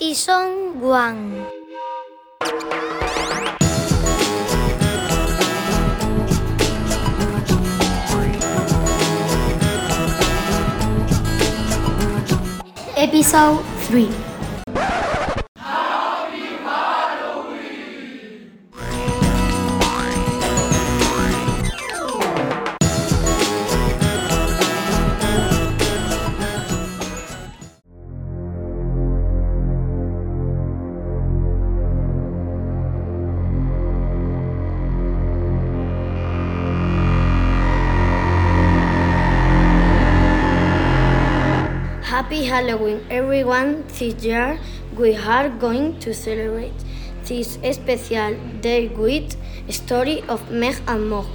Si Song Guang. Episode 3 Happy Halloween, everyone. This year we are going to celebrate this special day with story of Meg and Mog.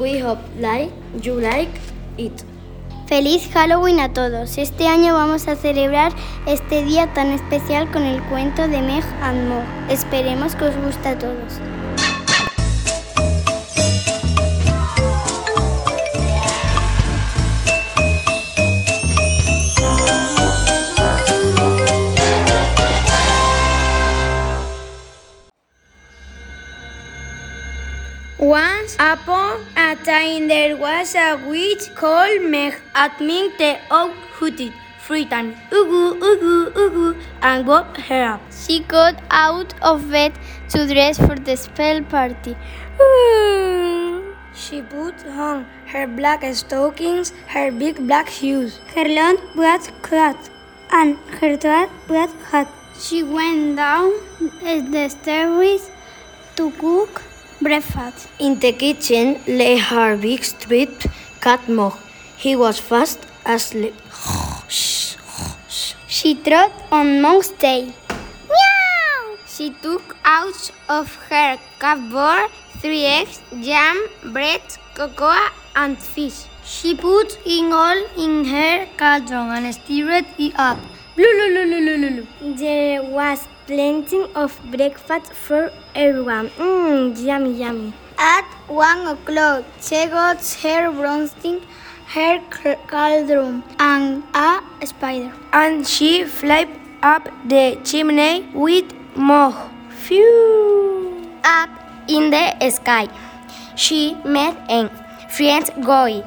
We hope like you like it. Feliz Halloween a todos. Este año vamos a celebrar este día tan especial con el cuento de Meg and Mog. Esperemos que os guste a todos. Upon a time there was a witch called Meg. At me the oak hooted, frightened, ugu, ugu, ugu, and woke her up. She got out of bed to dress for the spell party. She put on her black stockings, her big black shoes. Her long black coat and her dark black hat. She went down eh, the stairs to cook breakfast. In the kitchen lay her big stripped cat Mog. He was fast asleep. She trod on Mog's tail. Meow! She took out of her cupboard three eggs, jam, bread, cocoa, and fish. She put it all in her cauldron and stirred it up. There was plenty of breakfast for everyone. Mmm, yummy, yummy. At one o'clock, she got her broomstick, her c- cauldron, and a spider. And she flew up the chimney with Mog. Phew! Up in the sky, she met a friend going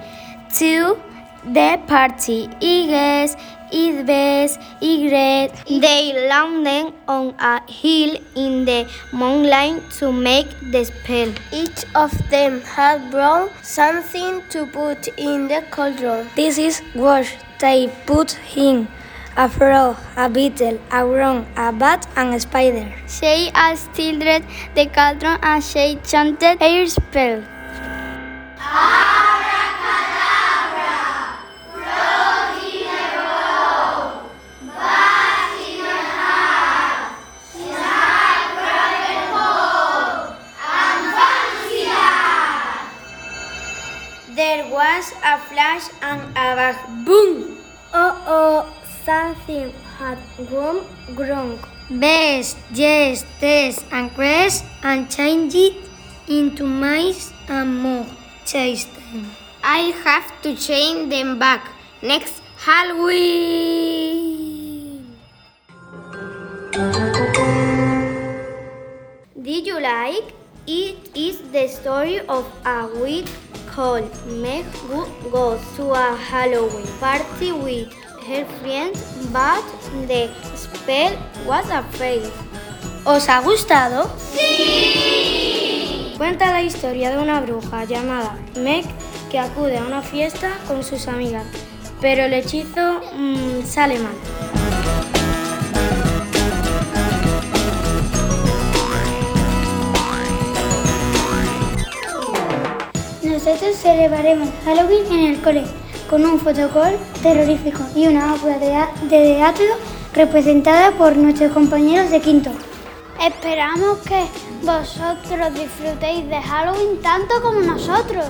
to the party. Yes, it was great. They landed on a hill in the moonlight to make the spell. Each of them had brought something to put in the cauldron. This is what they put in. A frog, a beetle, a worm, a bat, and a spider. She stirred the cauldron and she chanted her spell. A flash and a bang. Boom! Oh oh, something had gone wrong. Best, yes, test and crest and changed it into mice and more. Chase them. I have to change them back next Halloween. Did you like? It is the story of a witch called Meg who goes to a Halloween party with her friends, but the spell was a fail. ¿Os ha gustado? ¡Sí! Cuenta la historia de una bruja llamada Meg que acude a una fiesta con sus amigas, pero el hechizo mm, sale mal. Nosotros celebraremos Halloween en el cole con un fotocall terrorífico y una obra de, de teatro representada por nuestros compañeros de quinto. Esperamos que vosotros disfrutéis de Halloween tanto como nosotros.